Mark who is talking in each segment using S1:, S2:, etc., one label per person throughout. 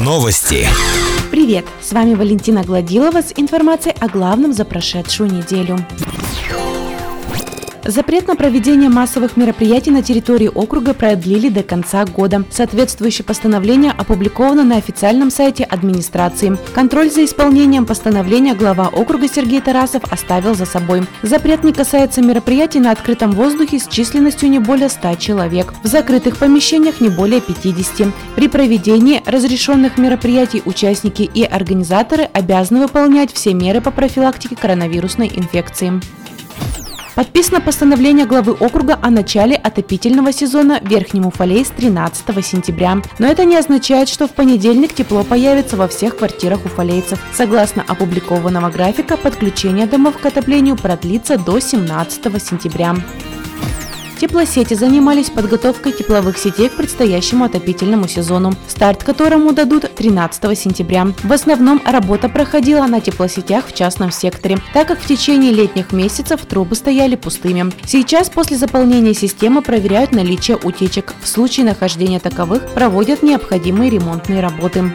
S1: Новости.
S2: Привет! С вами Валентина Гладилова с информацией о главном за прошедшую неделю. Запрет на проведение массовых мероприятий на территории округа продлили до конца года. Соответствующее постановление опубликовано на официальном сайте администрации. Контроль за исполнением постановления глава округа Сергей Тарасов оставил за собой. Запрет не касается мероприятий на открытом воздухе с численностью не более 100 человек, в закрытых помещениях не более 50. При проведении разрешенных мероприятий участники и организаторы обязаны выполнять все меры по профилактике коронавирусной инфекции. Подписано постановление главы округа о начале отопительного сезона в Верхнем Уфалей с 13 сентября. Но это не означает, что в понедельник тепло появится во всех квартирах уфалейцев. Согласно опубликованного графика, подключение домов к отоплению продлится до 17 сентября. Теплосети занимались подготовкой тепловых сетей к предстоящему отопительному сезону, старт которому дадут 13 сентября. В основном работа проходила на теплосетях в частном секторе, так как в течение летних месяцев трубы стояли пустыми. Сейчас после заполнения системы проверяют наличие утечек. В случае нахождения таковых проводят необходимые ремонтные работы.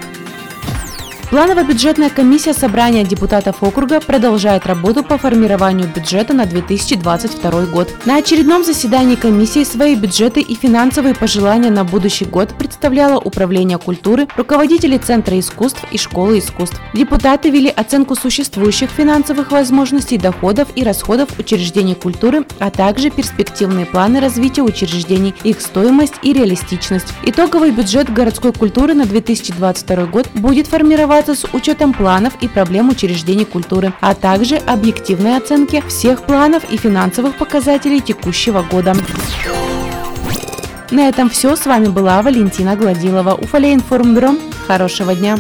S2: Планово-бюджетная комиссия собрания депутатов округа продолжает работу по формированию бюджета на 2022 год. На очередном заседании комиссии свои бюджеты и финансовые пожелания на будущий год представляло Управление культуры, руководители Центра искусств и Школы искусств. Депутаты вели оценку существующих финансовых возможностей, доходов и расходов учреждений культуры, а также перспективные планы развития учреждений, их стоимость и реалистичность. Итоговый бюджет городской культуры на 2022 год будет формироваться составляется с учетом планов и проблем учреждений культуры, а также объективной оценки всех планов и финансовых показателей текущего года. На этом все. С вами была Валентина Гладилова. Уфалей информбюро. Хорошего дня.